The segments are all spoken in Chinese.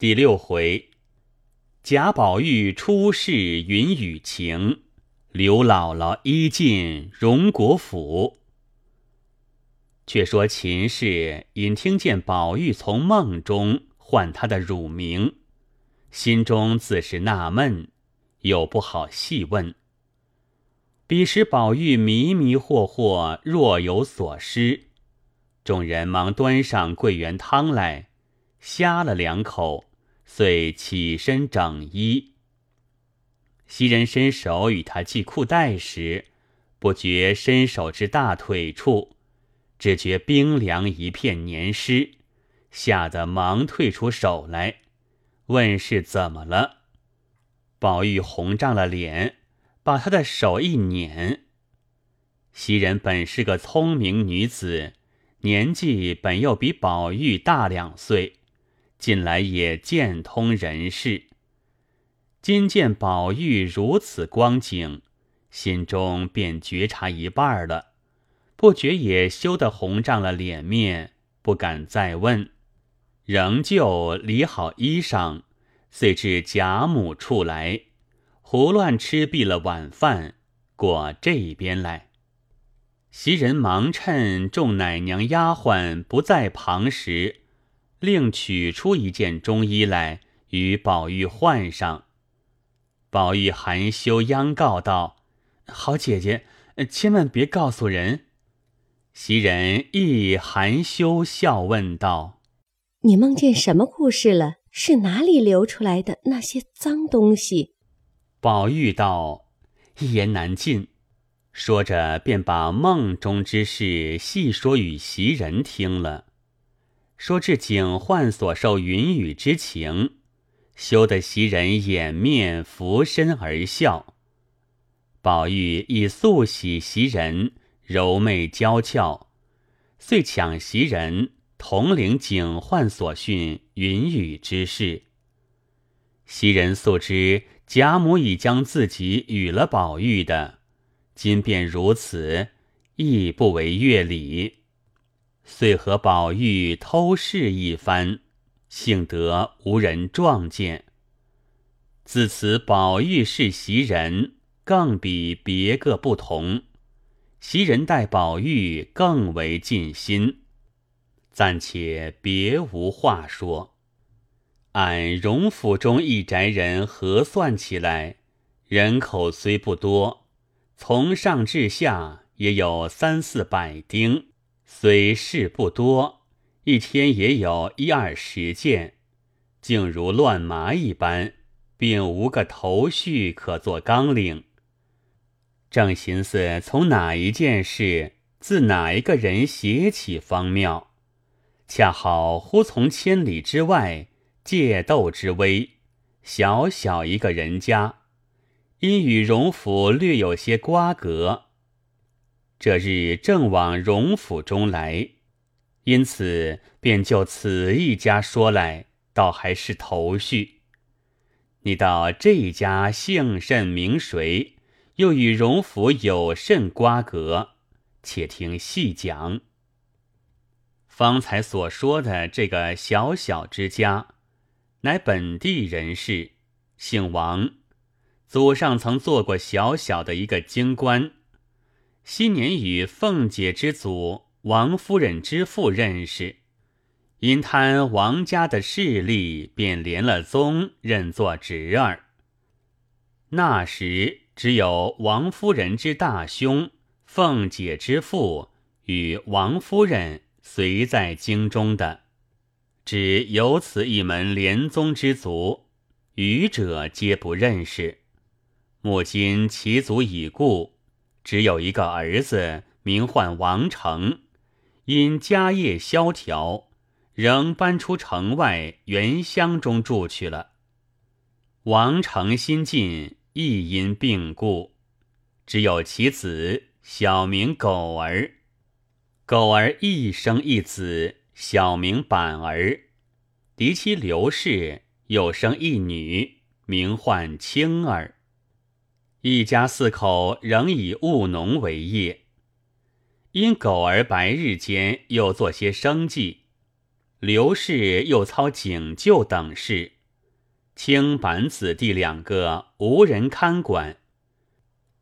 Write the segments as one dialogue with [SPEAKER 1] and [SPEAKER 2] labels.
[SPEAKER 1] 第六回，贾宝玉出世云雨情，刘姥姥一进荣国府。却说秦氏因听见宝玉从梦中唤他的乳名，心中自是纳闷，又不好细问。彼时宝玉迷迷惑惑，若有所失，众人忙端上桂圆汤来，呷了两口。遂起身整衣，袭人伸手与他系裤带时，不觉伸手至大腿处，只觉冰凉一片黏湿，吓得忙退出手来，问是怎么了。宝玉红涨了脸，把他的手一捻。袭人本是个聪明女子，年纪本又比宝玉大两岁。近来也见通人事，今见宝玉如此光景，心中便觉察一半了，不觉也羞得红涨了脸面，不敢再问，仍旧理好衣裳，遂至贾母处来，胡乱吃毕了晚饭，过这边来。袭人忙趁众奶娘丫鬟不在旁时。另取出一件中衣来与宝玉换上。宝玉含羞央告道：“好姐姐，千万别告诉人。”袭人亦含羞笑问道：“
[SPEAKER 2] 你梦见什么故事了？是哪里流出来的那些脏东西？”
[SPEAKER 1] 宝玉道：“一言难尽。”说着便把梦中之事细说与袭人听了。说至警幻所受云雨之情，羞得袭人掩面俯身而笑。宝玉亦素喜袭人柔媚娇俏，遂抢袭人同领警幻所训云雨之事。袭人素知贾母已将自己与了宝玉的，今便如此，亦不为乐礼。遂和宝玉偷试一番，幸得无人撞见。自此，宝玉是袭人，更比别个不同。袭人待宝玉更为尽心，暂且别无话说。按荣府中一宅人核算起来，人口虽不多，从上至下也有三四百丁。虽事不多，一天也有一二十件，竟如乱麻一般，并无个头绪可做纲领。正寻思从哪一件事，自哪一个人写起方妙，恰好忽从千里之外借斗之威，小小一个人家，因与荣府略有些瓜葛。这日正往荣府中来，因此便就此一家说来，倒还是头绪。你道这一家姓甚名谁，又与荣府有甚瓜葛？且听细讲。方才所说的这个小小之家，乃本地人士，姓王，祖上曾做过小小的一个京官。昔年与凤姐之祖王夫人之父认识，因贪王家的势力，便连了宗，认作侄儿。那时只有王夫人之大兄凤姐之父与王夫人随在京中的，只有此一门连宗之族，余者皆不认识。母今其祖已故。只有一个儿子，名唤王成，因家业萧条，仍搬出城外原乡中住去了。王成新近亦因病故，只有其子，小名狗儿。狗儿一生一子，小名板儿。嫡妻刘氏又生一女，名唤青儿。一家四口仍以务农为业，因狗儿白日间又做些生计，刘氏又操警救等事，青板子弟两个无人看管。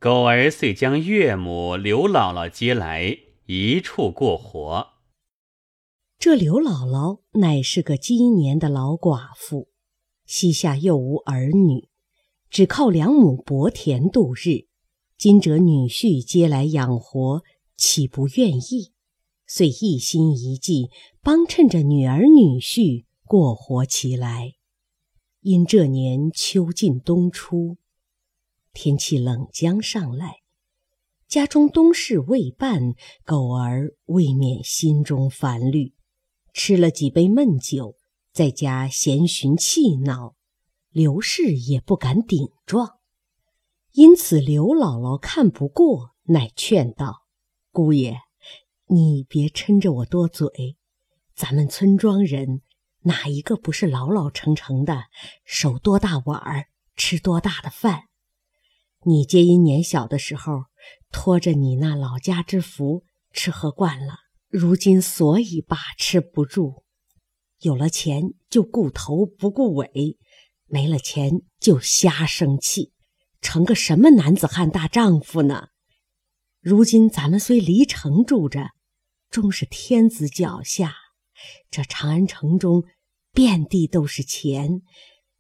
[SPEAKER 1] 狗儿遂将岳母刘姥姥接来，一处过活。
[SPEAKER 2] 这刘姥姥乃是个积年的老寡妇，膝下又无儿女，只靠两亩薄田度日。今者女婿接来养活，岂不愿意？遂一心一计，帮衬着女儿女婿过活起来。因这年秋尽冬初，天气冷将上来，家中冬事未办，狗儿未免心中烦虑。吃了几杯闷酒，在家闲寻气恼，刘氏也不敢顶撞，因此刘姥姥看不过，乃劝道：“姑爷，你别抻着我多嘴。咱们村庄人哪一个不是老老成成的，手多大碗儿吃多大的饭？你皆因年小的时候托着你那老家之福吃喝惯了。”如今所以把持不住，有了钱就顾头不顾尾，没了钱就瞎生气，成个什么男子汉大丈夫呢？如今咱们虽离城住着，终是天子脚下。这长安城中遍地都是钱，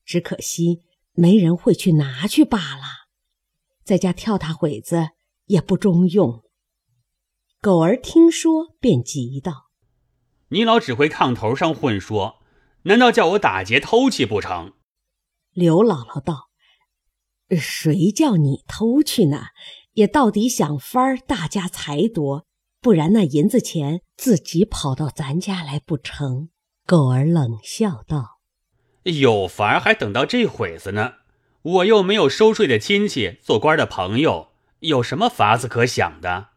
[SPEAKER 2] 只可惜没人会去拿去罢了。在家跳大会子也不中用。狗儿听说，便急道：“
[SPEAKER 1] 你老只会炕头上混说，难道叫我打劫偷去不成？”
[SPEAKER 2] 刘姥姥道：“谁叫你偷去呢？也到底想法儿大家财夺，不然那银子钱自己跑到咱家来不成？”狗儿冷笑道：“
[SPEAKER 1] 有法儿还等到这会子呢？我又没有收税的亲戚，做官的朋友，有什么法子可想的？”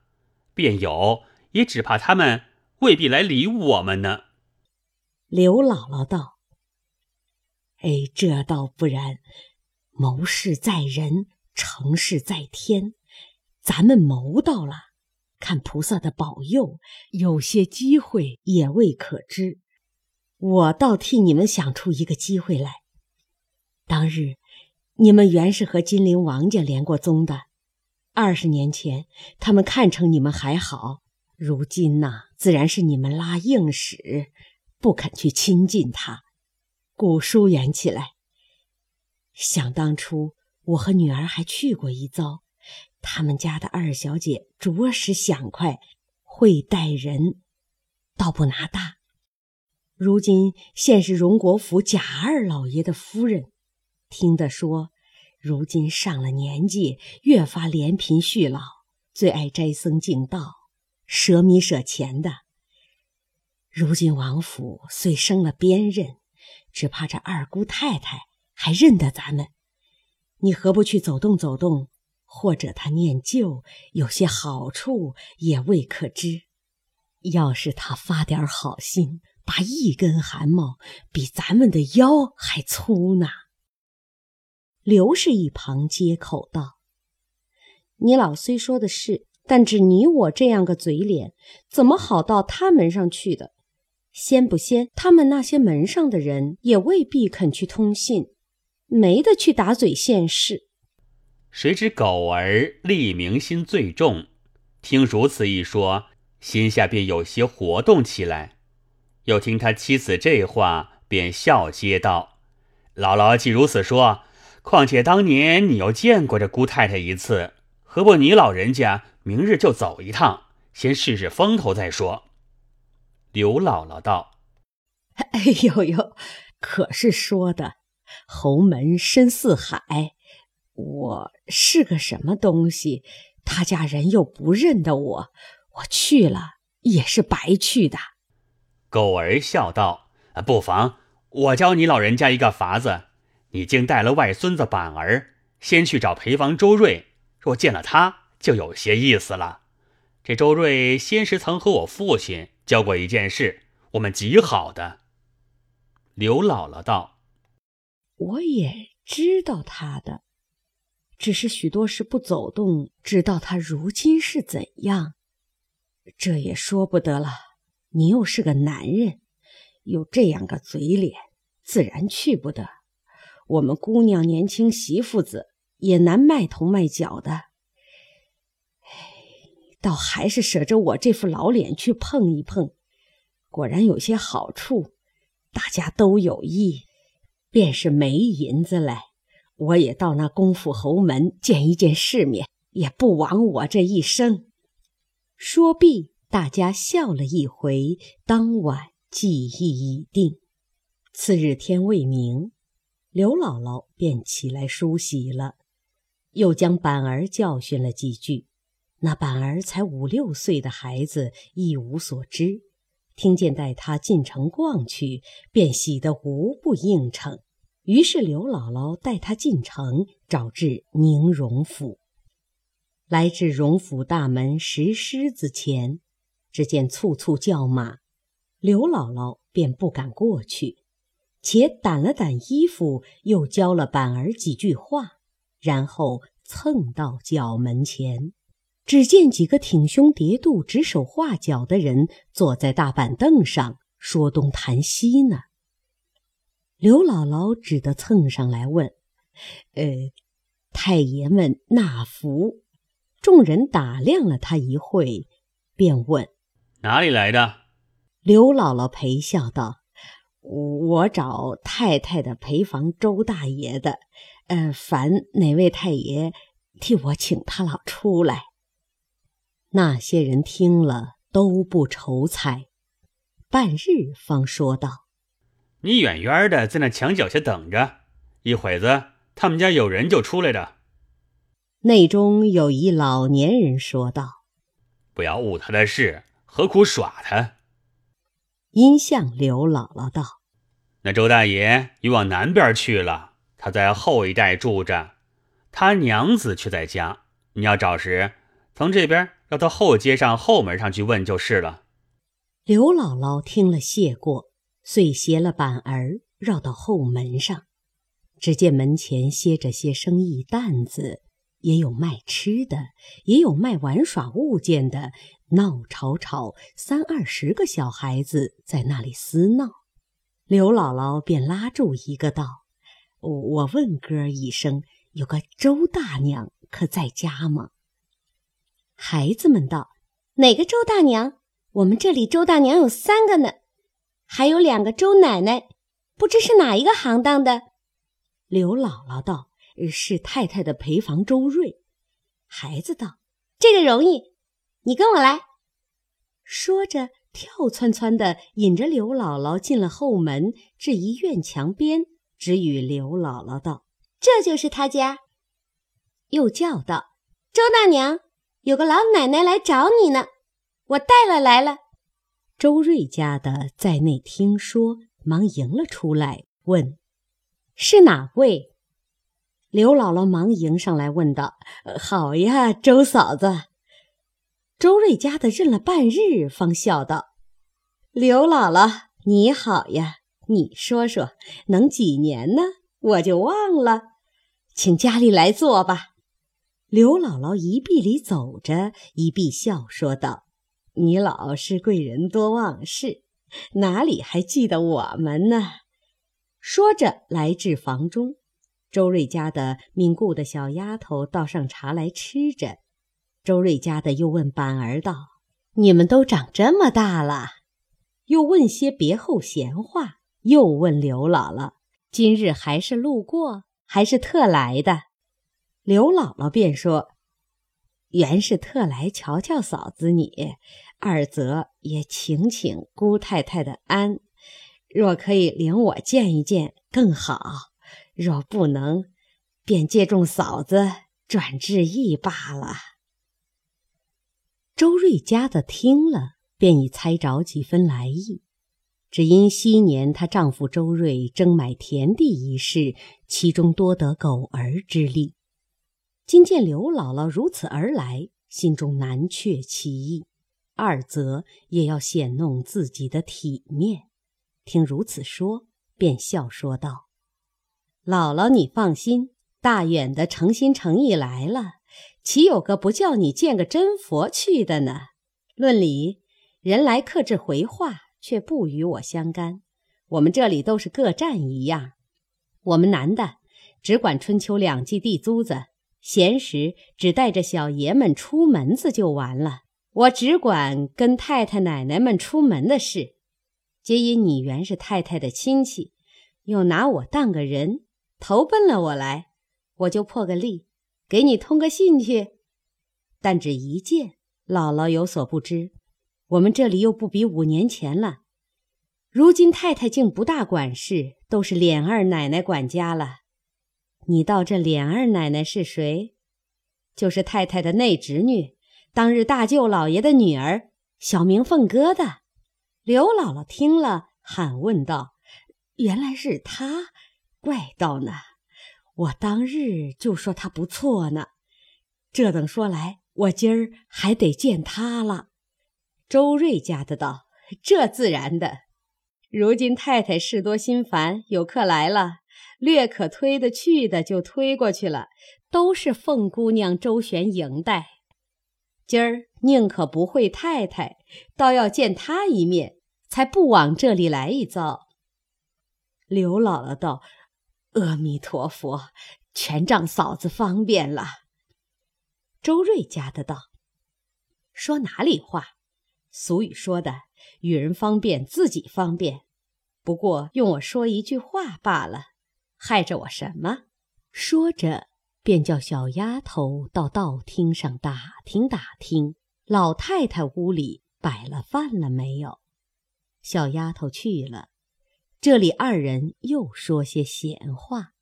[SPEAKER 1] 便有，也只怕他们未必来理我们呢。
[SPEAKER 2] 刘姥姥道：“哎，这倒不然，谋事在人，成事在天。咱们谋到了，看菩萨的保佑，有些机会也未可知。我倒替你们想出一个机会来。当日，你们原是和金陵王家连过宗的。”二十年前，他们看成你们还好；如今呐，自然是你们拉硬使，不肯去亲近他，故疏远起来。想当初，我和女儿还去过一遭，他们家的二小姐着实响快，会待人，倒不拿大。如今现是荣国府贾二老爷的夫人，听得说。如今上了年纪，越发怜贫恤老，最爱斋僧敬道，舍米舍钱的。如今王府虽升了边任，只怕这二姑太太还认得咱们。你何不去走动走动？或者他念旧，有些好处也未可知。要是他发点好心，把一根汗毛比咱们的腰还粗呢。刘氏一旁接口道：“你老虽说的是，但只你我这样个嘴脸，怎么好到他门上去的？先不先，他们那些门上的人也未必肯去通信，没得去打嘴现世。
[SPEAKER 1] 谁知狗儿立明心最重，听如此一说，心下便有些活动起来。又听他妻子这话，便笑接道：‘姥姥既如此说。’”况且当年你又见过这姑太太一次，何不你老人家明日就走一趟，先试试风头再说。刘姥姥道：“
[SPEAKER 2] 哎呦呦，可是说的，侯门深似海，我是个什么东西？他家人又不认得我，我去了也是白去的。”
[SPEAKER 1] 狗儿笑道：“不妨，我教你老人家一个法子。”你竟带了外孙子板儿，先去找陪房周瑞。若见了他，就有些意思了。这周瑞先时曾和我父亲教过一件事，我们极好的。刘姥姥道：“
[SPEAKER 2] 我也知道他的，只是许多事不走动，知道他如今是怎样，这也说不得了。你又是个男人，有这样个嘴脸，自然去不得。我们姑娘年轻，媳妇子也难卖头卖脚的。倒还是舍着我这副老脸去碰一碰，果然有些好处，大家都有意。便是没银子来，我也到那功夫侯门见一见世面，也不枉我这一生。说毕，大家笑了一回。当晚记忆已定。次日天未明，刘姥姥便起来梳洗了，又将板儿教训了几句。那板儿才五六岁的孩子，一无所知，听见带他进城逛去，便喜得无不应承。于是刘姥姥带他进城，找至宁荣府。来至荣府大门石狮子前，只见簇簇叫马，刘姥姥便不敢过去，且掸了掸衣服，又教了板儿几句话，然后蹭到角门前，只见几个挺胸叠肚、指手画脚的人坐在大板凳上说东谈西呢。刘姥姥只得蹭上来问：“呃，太爷们纳福？”众人打量了他一会，便问：“
[SPEAKER 1] 哪里来的？”
[SPEAKER 2] 刘姥姥陪笑道：“我找太太的陪房周大爷的，呃，烦哪位太爷替我请他老出来。”那些人听了都不愁猜，半日方说道：“
[SPEAKER 1] 你远远的在那墙角下等着，一会子他们家有人就出来的。”
[SPEAKER 2] 内中有一老年人说道：“
[SPEAKER 1] 不要误他的事，何苦耍他？”
[SPEAKER 2] 因向刘姥姥道：“
[SPEAKER 1] 那周大爷已往南边去了，他在后一带住着，他娘子却在家。你要找时，从这边要到后街上后门上去问就是了。”
[SPEAKER 2] 刘姥姥听了谢过，遂携了板儿绕到后门上，只见门前歇着些生意担子。也有卖吃的，也有卖玩耍物件的，闹吵吵，三二十个小孩子在那里厮闹。刘姥姥便拉住一个道：“我问哥一声，有个周大娘可在家吗？”孩子们道：“
[SPEAKER 3] 哪个周大娘？我们这里周大娘有三个呢，还有两个周奶奶，不知是哪一个行当的。”
[SPEAKER 2] 刘姥姥道。是太太的陪房周瑞，孩子道：“
[SPEAKER 3] 这个容易，你跟我来。”
[SPEAKER 2] 说着，跳窜窜的引着刘姥姥进了后门，至一院墙边，只与刘姥姥道：“
[SPEAKER 3] 这就是他家。”
[SPEAKER 2] 又叫道：“
[SPEAKER 3] 周大娘，有个老奶奶来找你呢，我带了来了。”
[SPEAKER 2] 周瑞家的在内听说，忙迎了出来，问：“是哪位？”刘姥姥忙迎上来问道：“好呀，周嫂子。”周瑞家的认了半日，方笑道：“刘姥姥你好呀，你说说能几年呢？我就忘了，请家里来坐吧。”刘姥姥一臂里走着，一臂笑说道：“你老是贵人多忘事，哪里还记得我们呢？”说着来至房中。周瑞家的命雇的小丫头倒上茶来吃着，周瑞家的又问板儿道：“你们都长这么大了？”又问些别后闲话，又问刘姥姥：“今日还是路过，还是特来的？”刘姥姥便说：“原是特来瞧瞧嫂子你，二则也请请姑太太的安，若可以领我见一见更好。”若不能，便借众嫂子转致意罢了。周瑞家的听了，便已猜着几分来意。只因昔年她丈夫周瑞争买田地一事，其中多得狗儿之力。今见刘姥姥如此而来，心中难却其意；二则也要显弄自己的体面。听如此说，便笑说道。姥姥，你放心，大远的诚心诚意来了，岂有个不叫你见个真佛去的呢？论理，人来客至回话，却不与我相干。我们这里都是各占一样。我们男的只管春秋两季地租子，闲时只带着小爷们出门子就完了。我只管跟太太奶奶们出门的事。皆因你原是太太的亲戚，又拿我当个人，投奔了我来，我就破个例，给你通个信去。但只一件，姥姥有所不知，我们这里又不比五年前了。如今太太竟不大管事，都是琏二奶奶管家了。你道这琏二奶奶是谁？就是太太的内侄女，当日大舅老爷的女儿，小名凤哥的。刘姥姥听了，喊问道：“原来是她，怪道呢！我当日就说她不错呢。这等说来，我今儿还得见她了。”周瑞家的道：“这自然的。如今太太事多心烦，有客来了，略可推得去的就推过去了，都是凤姑娘周旋迎待。今儿宁可不会太太。”倒要见他一面，才不往这里来一遭。刘姥姥道：“阿弥陀佛，全仗嫂子方便了。”周瑞家的道：“说哪里话？俗语说的，与人方便，自己方便。不过用我说一句话罢了，害着我什么？”说着，便叫小丫头到道厅上打听打听老太太屋里。摆了饭了没有？小丫头去了，这里二人又说些闲话。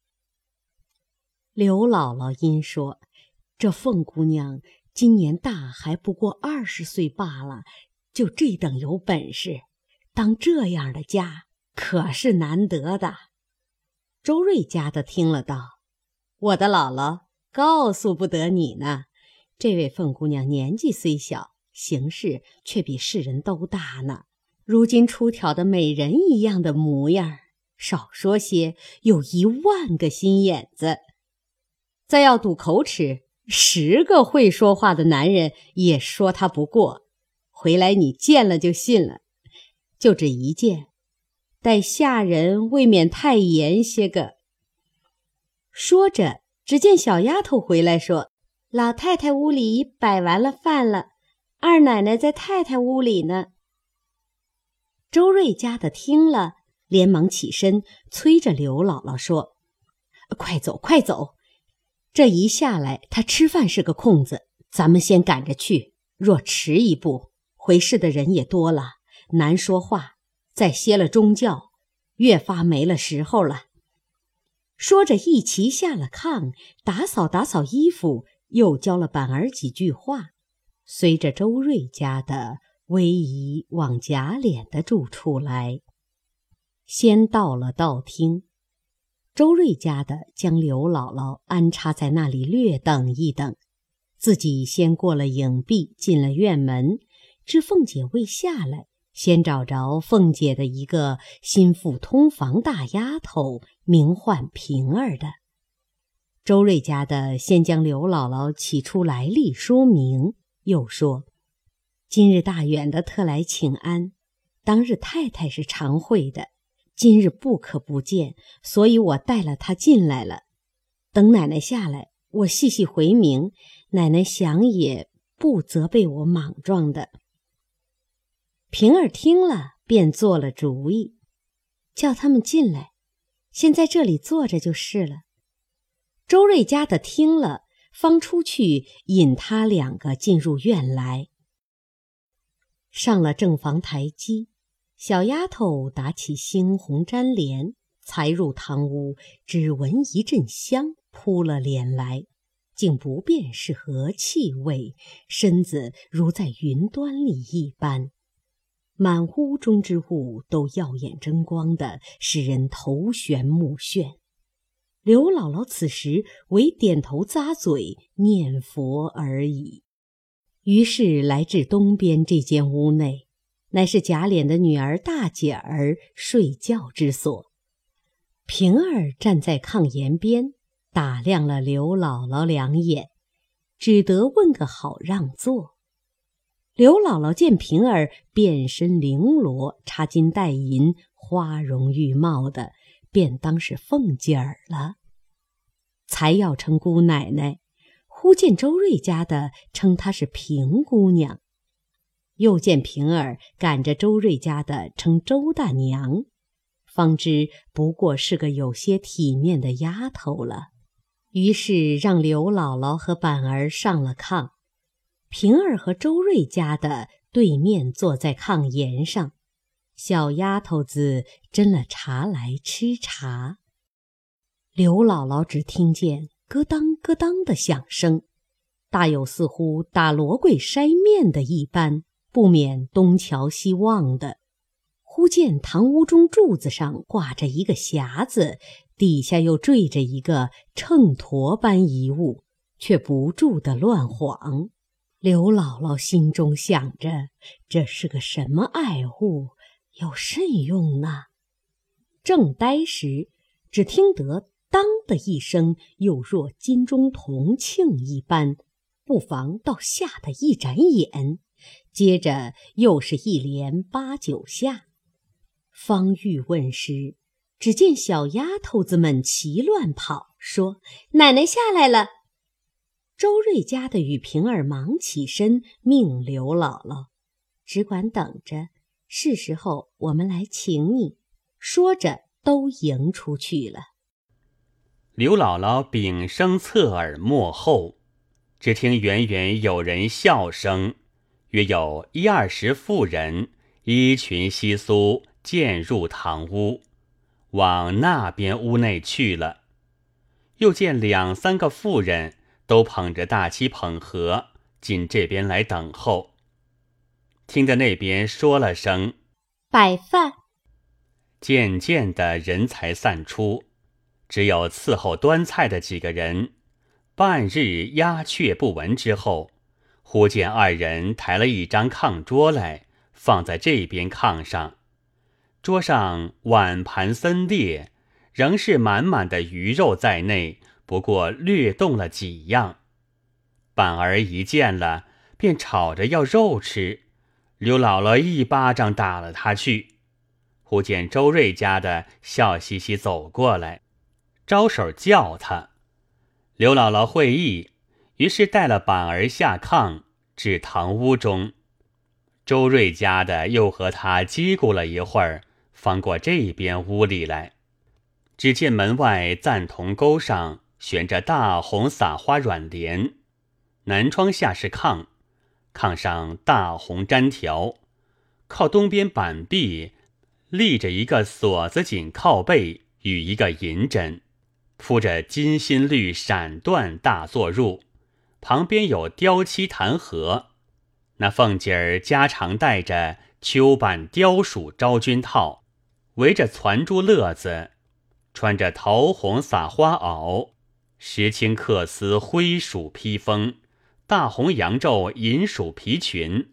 [SPEAKER 2] 刘姥姥因说：“这凤姑娘今年大还不过二十岁罢了，就这等有本事，当这样的家可是难得的。”周瑞家的听了道：“我的姥姥告诉不得你呢，这位凤姑娘年纪虽小。”行事却比世人都大呢。如今出挑的美人一样的模样，少说些有一万个心眼子。再要赌口齿，十个会说话的男人也说他不过。回来你见了就信了。就这一件，待下人未免太严些个。说着，只见小丫头回来说：“老太太屋里摆完了饭了。”二奶奶在太太屋里呢。周瑞家的听了，连忙起身催着刘姥姥说：“快走，快走！这一下来，他吃饭是个空子，咱们先赶着去。若迟一步，回事的人也多了，难说话。再歇了中觉，越发没了时候了。”说着，一齐下了炕，打扫打扫衣服，又教了板儿几句话。随着周瑞家的逶迤往贾琏的住处来，先到了道厅。周瑞家的将刘姥姥安插在那里，略等一等，自己先过了影壁，进了院门。知凤姐未下来，先找着凤姐的一个心腹通房大丫头，名唤平儿的。周瑞家的先将刘姥姥起出来历说明。又说：“今日大远的特来请安，当日太太是常会的，今日不可不见，所以我带了她进来了。等奶奶下来，我细细回明，奶奶想也不责备我莽撞的。”平儿听了，便做了主意，叫他们进来，先在这里坐着就是了。周瑞家的听了。方出去引他两个进入院来，上了正房台基，小丫头打起猩红粘帘，才入堂屋，只闻一阵香扑了脸来，竟不辨是何气味，身子如在云端里一般，满屋中之物都耀眼争光的，使人头眩目眩。刘姥姥此时唯点头咂嘴念佛而已。于是来至东边这间屋内，乃是贾琏的女儿大姐儿睡觉之所。平儿站在炕沿边，打量了刘姥姥两眼，只得问个好让座。刘姥姥见平儿遍身绫罗，插金戴银，花容玉貌的，便当是凤姐儿了。才要称姑奶奶，忽见周瑞家的称她是平姑娘，又见平儿赶着周瑞家的称周大娘，方知不过是个有些体面的丫头了。于是让刘姥姥和板儿上了炕，平儿和周瑞家的对面坐在炕沿上，小丫头子斟了茶来吃茶。刘姥姥只听见咯当咯当的响声，大有似乎打罗柜筛面的一般，不免东瞧西望的。忽见堂屋中柱子上挂着一个匣子。底下又缀着一个秤砣般一物，却不住的乱晃。刘姥姥心中想着：这是个什么爱物，有甚用呢？正呆时，只听得“当”的一声，又若金钟铜磬一般，不妨倒吓得一眨眼。接着又是一连八九下。方欲问时。只见小丫头子们齐乱跑，说：“奶奶下来了。”周瑞家的与平儿忙起身，命刘姥姥：“只管等着，是时候我们来请你。”说着，都迎出去了。
[SPEAKER 1] 刘姥姥屏声侧耳默后，只听远远有人笑声，约有一二十妇人，衣裙稀疏，渐入堂屋。往那边屋内去了，又见两三个妇人都捧着大漆捧盒进这边来等候。听得那边说了声“
[SPEAKER 3] 摆饭”，
[SPEAKER 1] 渐渐的人才散出，只有伺候端菜的几个人。半日鸦雀不闻之后，忽见二人抬了一张炕桌来，放在这边炕上。桌上碗盘森列，仍是满满的鱼肉在内，不过略动了几样。板儿一见了，便吵着要肉吃。刘姥姥一巴掌打了他去。忽见周瑞家的笑嘻嘻走过来，招手叫他。刘姥姥会意，于是带了板儿下炕，至堂屋中。周瑞家的又和他叽咕了一会儿。翻过这边屋里来，只见门外赞同钩上悬着大红撒花软帘，南窗下是炕，炕上大红毡条，靠东边板壁立着一个锁子紧靠背与一个银枕，铺着金心绿闪缎大坐褥，旁边有雕漆弹盒，那凤姐儿家常戴着秋版雕鼠昭君套。围着攒珠乐子，穿着桃红撒花袄，石青克丝灰鼠披风，大红羊皱银鼠皮裙，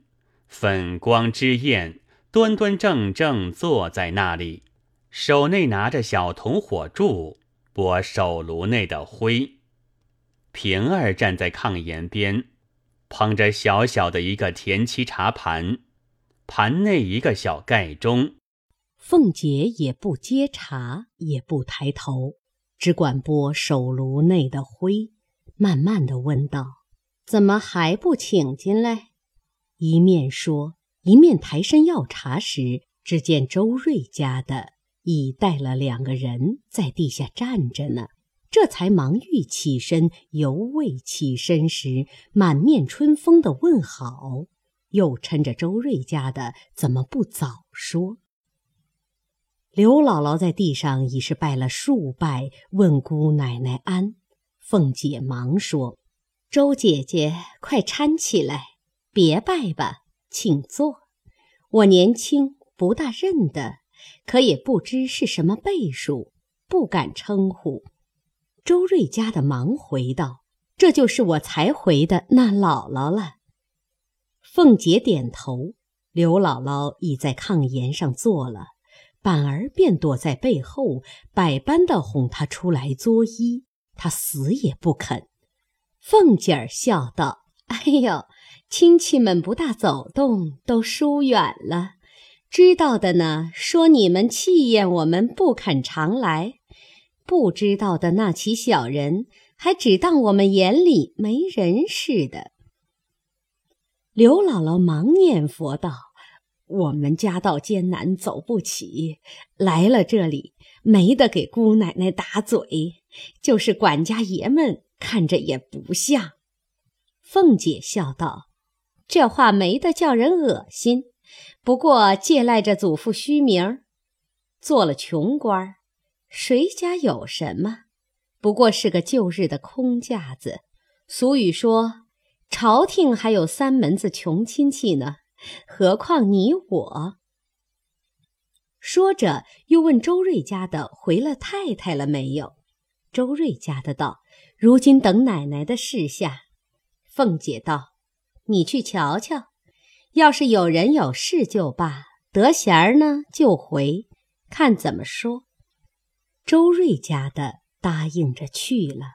[SPEAKER 1] 粉光之艳，端端正正坐在那里，手内拿着小铜火柱，拨手炉内的灰。平儿站在炕沿边，捧着小小的一个田七茶盘，盘内一个小盖钟。
[SPEAKER 2] 凤姐也不接茶，也不抬头，只管拨手炉内的灰，慢慢的问道：“
[SPEAKER 3] 怎么还不请进来？”
[SPEAKER 2] 一面说，一面抬身要茶时，只见周瑞家的已带了两个人在地下站着呢，这才忙欲起身，犹未起身时，满面春风的问好，又趁着周瑞家的怎么不早说？刘姥姥在地上已是拜了数拜，问姑奶奶安。凤姐忙说：“
[SPEAKER 3] 周姐姐，快搀起来，别拜吧，请坐。我年轻，不大认得，可也不知是什么辈数，不敢称呼。”
[SPEAKER 2] 周瑞家的忙回道：“这就是我才回的那姥姥了。”凤姐点头，刘姥姥已在炕沿上坐了。板儿便躲在背后，百般的哄他出来作揖，他死也不肯。凤姐儿笑道：“
[SPEAKER 3] 哎呦，亲戚们不大走动，都疏远了。
[SPEAKER 2] 知道的呢，说你们气厌我们不肯常来；不知道的那起小人，还只当我们眼里没人似的。”
[SPEAKER 4] 刘姥姥忙念佛道：“我们家道艰难，走不起，来了这里没得给姑奶奶打嘴，就是管家爷们看着也不像。”
[SPEAKER 2] 凤姐笑道：“这话没得叫人恶心，不过借赖着祖父虚名，做了穷官，谁家有什么？不过是个旧日的空架子。俗语说。”朝廷还有三门子穷亲戚呢，何况你我？说着，又问周瑞家的回了太太了没有？周瑞家的道：“如今等奶奶的示下。”凤姐道：“你去瞧瞧，要是有人有事就罢，得闲儿呢就回，看怎么说。”周瑞家的答应着去了。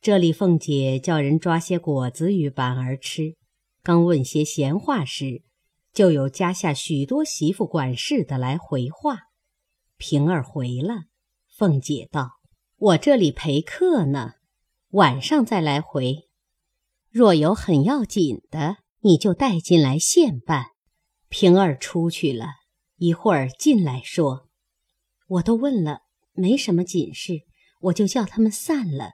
[SPEAKER 2] 这里，凤姐叫人抓些果子与板儿吃，刚问些闲话时，就有家下许多媳妇管事的来回话。平儿回了，凤姐道：“我这里陪客呢，晚上再来回。若有很要紧的，你就带进来现办。”平儿出去了一会儿，进来说：“我都问了，没什么紧事，我就叫他们散了。”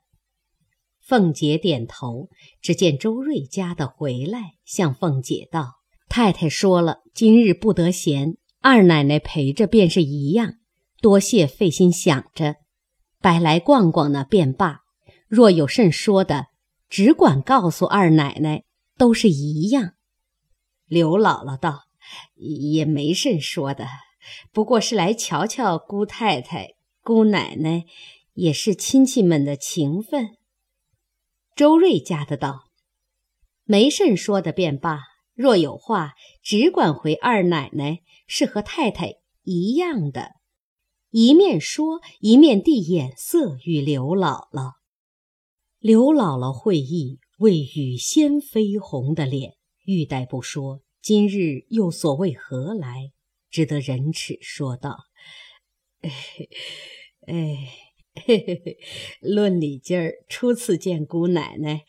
[SPEAKER 2] 凤姐点头，只见周瑞家的回来，向凤姐道：“太太说了，今日不得闲，二奶奶陪着便是一样。多谢费心想着，白来逛逛呢便罢。若有甚说的，只管告诉二奶奶，都是一样。”刘姥姥道：“也没甚说的，不过是来瞧瞧姑太太、姑奶奶，也是亲戚们的情分。”周瑞家的道：“没甚说的便罢，若有话，只管回二奶奶，是和太太一样的。”一面说，一面递眼色与刘姥姥。刘姥姥会意，未雨先飞红的脸，欲待不说，今日又所谓何来？只得忍耻说道：“哎，哎。”嘿嘿嘿，论里今儿初次见姑奶奶，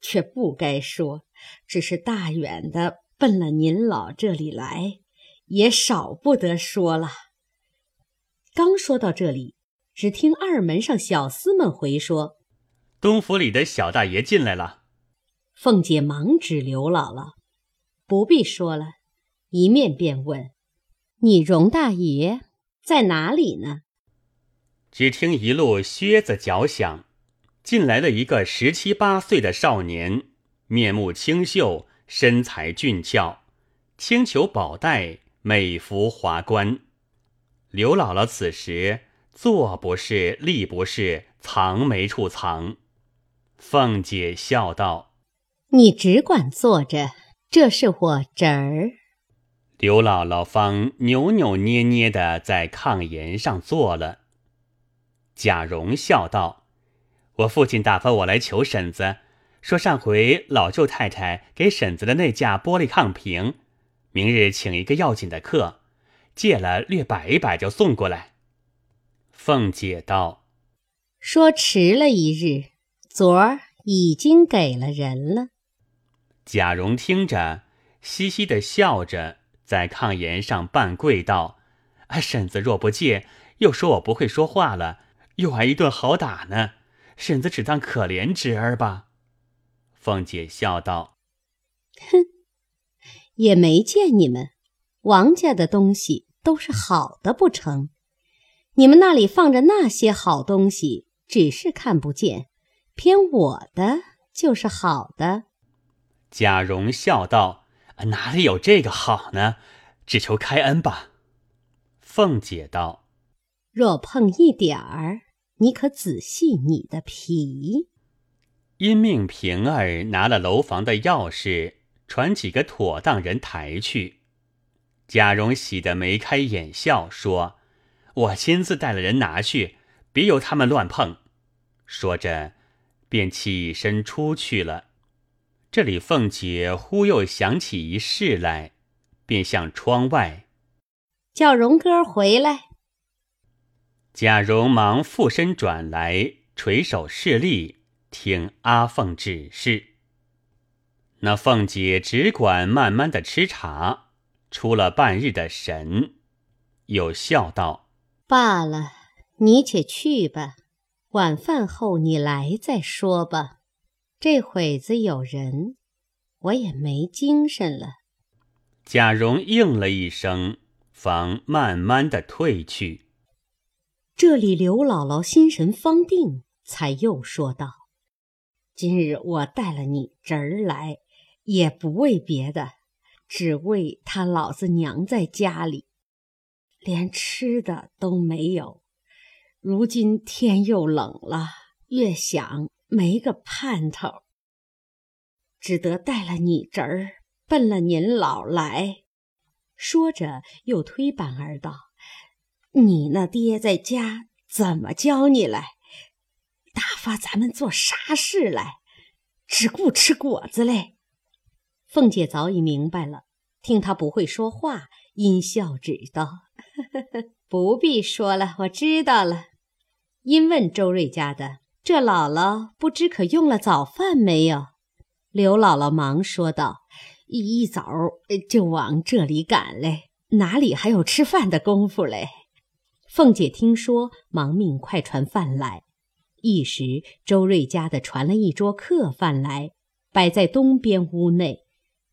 [SPEAKER 2] 却不该说，只是大远的奔了您老这里来，也少不得说了。刚说到这里，只听二门上小厮们回说：“
[SPEAKER 1] 东府里的小大爷进来了。”
[SPEAKER 2] 凤姐忙指刘姥姥：“不必说了。”一面便问：“你荣大爷在哪里呢？”
[SPEAKER 1] 只听一路靴子脚响，进来了一个十七八岁的少年，面目清秀，身材俊俏，青裘宝带，美服华冠。刘姥姥此时坐不是，立不是，藏没处藏。凤姐笑道：“
[SPEAKER 2] 你只管坐着，这是我侄儿。”
[SPEAKER 1] 刘姥姥方扭扭捏捏的在炕沿上坐了。贾蓉笑道：“我父亲打发我来求婶子，说上回老舅太太给婶子的那架玻璃炕瓶，明日请一个要紧的客，借了略摆一摆就送过来。”凤姐道：“
[SPEAKER 2] 说迟了一日，昨儿已经给了人了。”
[SPEAKER 1] 贾蓉听着，嘻嘻的笑着，在炕沿上半跪道：“啊，婶子若不借，又说我不会说话了。”又挨一顿好打呢，婶子只当可怜侄儿吧。凤姐笑道：“
[SPEAKER 2] 哼，也没见你们王家的东西都是好的不成？你们那里放着那些好东西，只是看不见，偏我的就是好的。”
[SPEAKER 1] 贾蓉笑道：“哪里有这个好呢？只求开恩吧。”凤姐道：“
[SPEAKER 2] 若碰一点儿。”你可仔细你的皮。
[SPEAKER 1] 因命平儿拿了楼房的钥匙，传几个妥当人抬去。贾蓉喜得眉开眼笑，说：“我亲自带了人拿去，别由他们乱碰。”说着，便起身出去了。这里凤姐忽又想起一事来，便向窗外。
[SPEAKER 2] 叫荣哥回来。
[SPEAKER 1] 贾蓉忙附身转来，垂手侍立，听阿凤指示。那凤姐只管慢慢的吃茶，出了半日的神，又笑道：“
[SPEAKER 2] 罢了，你且去吧，晚饭后你来再说吧。这会子有人，我也没精神了。”
[SPEAKER 1] 贾蓉应了一声，方慢慢的退去。
[SPEAKER 5] 这里刘姥姥心神方定，才又说道：“今日我带了你侄儿来，也不为别的，只为他老子娘在家里，连吃的都没有。如今天又冷了，越想没个盼头，只得带了你侄儿奔了您老来。”说着，又推板儿道。你那爹在家怎么教你来？打发咱们做啥事来？只顾吃果子嘞。
[SPEAKER 2] 凤姐早已明白了，听他不会说话，阴笑指道：“呵呵呵不必说了，我知道了。”因问周瑞家的这姥姥不知可用了早饭没有？刘姥姥忙说道：“
[SPEAKER 5] 一早就往这里赶嘞，哪里还有吃饭的功夫嘞？”
[SPEAKER 2] 凤姐听说，忙命快传饭来。一时，周瑞家的传了一桌客饭来，摆在东边屋内。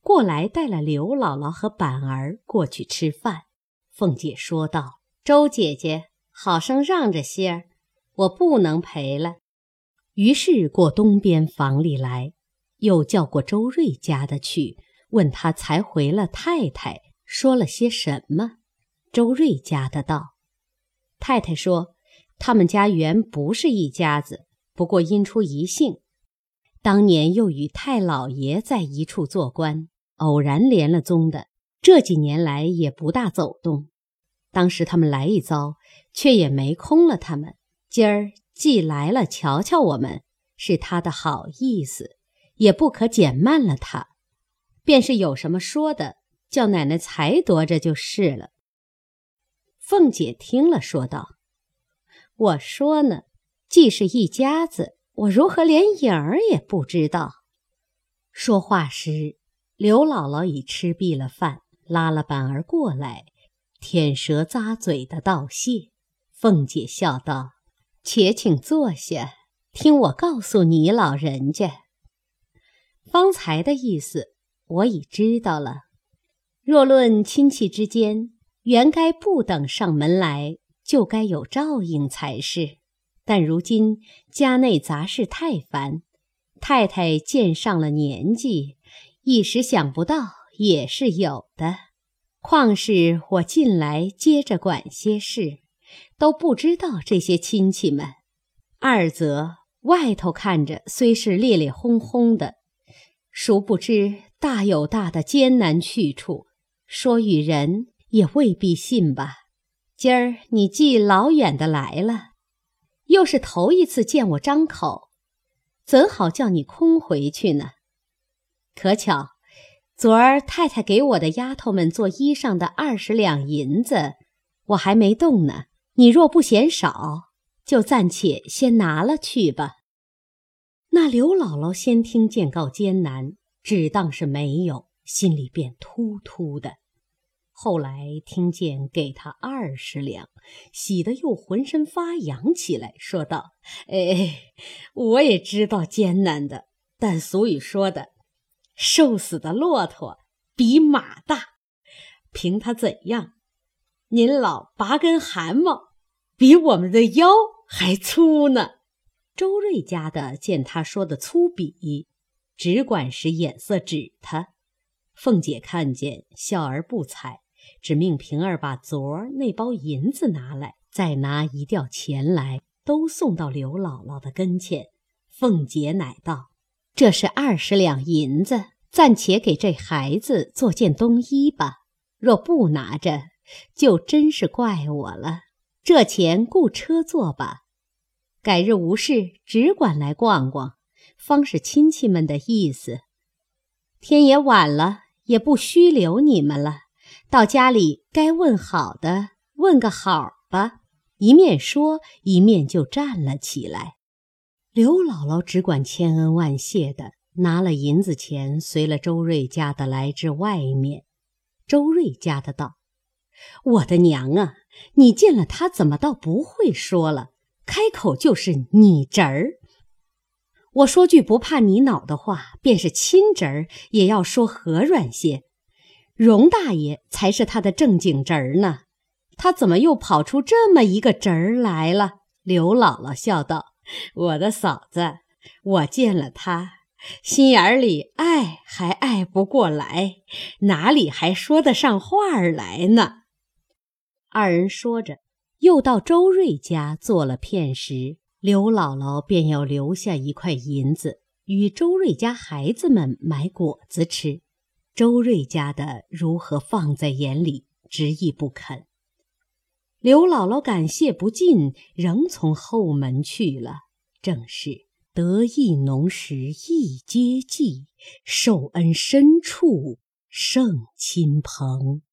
[SPEAKER 2] 过来带了刘姥姥和板儿过去吃饭。凤姐说道：“周姐姐，好生让着些儿，我不能陪了。”于是过东边房里来，又叫过周瑞家的去，问他才回了太太说了些什么。周瑞家的道。太太说：“他们家原不是一家子，不过因出一姓，当年又与太老爷在一处做官，偶然连了宗的。这几年来也不大走动。当时他们来一遭，却也没空了他们。今儿既来了，瞧瞧我们，是他的好意思，也不可减慢了他。便是有什么说的，叫奶奶裁夺着就是了。”凤姐听了，说道：“我说呢，既是一家子，我如何连影儿也不知道？”说话时，刘姥姥已吃毕了饭，拉了板儿过来，舔舌咂嘴的道谢。凤姐笑道：“且请坐下，听我告诉你老人家，方才的意思我已知道了。若论亲戚之间。”原该不等上门来，就该有照应才是。但如今家内杂事太烦，太太见上了年纪，一时想不到也是有的。况是我近来接着管些事，都不知道这些亲戚们。二则外头看着虽是烈烈轰轰的，殊不知大有大的艰难去处。说与人。也未必信吧。今儿你既老远的来了，又是头一次见我张口，怎好叫你空回去呢？可巧，昨儿太太给我的丫头们做衣裳的二十两银子，我还没动呢。你若不嫌少，就暂且先拿了去吧。那刘姥姥先听见告艰难，只当是没有，心里便突突的。后来听见给他二十两，喜得又浑身发痒起来，说道：“哎，我也知道艰难的，但俗语说的，瘦死的骆驼比马大。凭他怎样，您老拔根汗毛，比我们的腰还粗呢。”周瑞家的见他说的粗鄙，只管使眼色指他。凤姐看见，笑而不睬。只命平儿把昨儿那包银子拿来，再拿一吊钱来，都送到刘姥姥的跟前。凤姐乃道：“这是二十两银子，暂且给这孩子做件冬衣吧。若不拿着，就真是怪我了。这钱雇车坐吧。改日无事，只管来逛逛，方是亲戚们的意思。天也晚了，也不虚留你们了。”到家里该问好的问个好吧。一面说，一面就站了起来。刘姥姥只管千恩万谢的拿了银子钱，随了周瑞家的来至外面。周瑞家的道：“我的娘啊，你见了他怎么倒不会说了？开口就是你侄儿。我说句不怕你恼的话，便是亲侄儿，也要说和软些。荣大爷才是他的正经侄儿呢。”他怎么又跑出这么一个侄儿来了？刘姥姥笑道：“我的嫂子，我见了他，心眼里爱还爱不过来，哪里还说得上话来呢？”二人说着，又到周瑞家做了片时，刘姥姥便要留下一块银子与周瑞家孩子们买果子吃。周瑞家的如何放在眼里，执意不肯。刘姥姥感谢不尽，仍从后门去了。正是得意浓时一接济，受恩深处胜亲朋。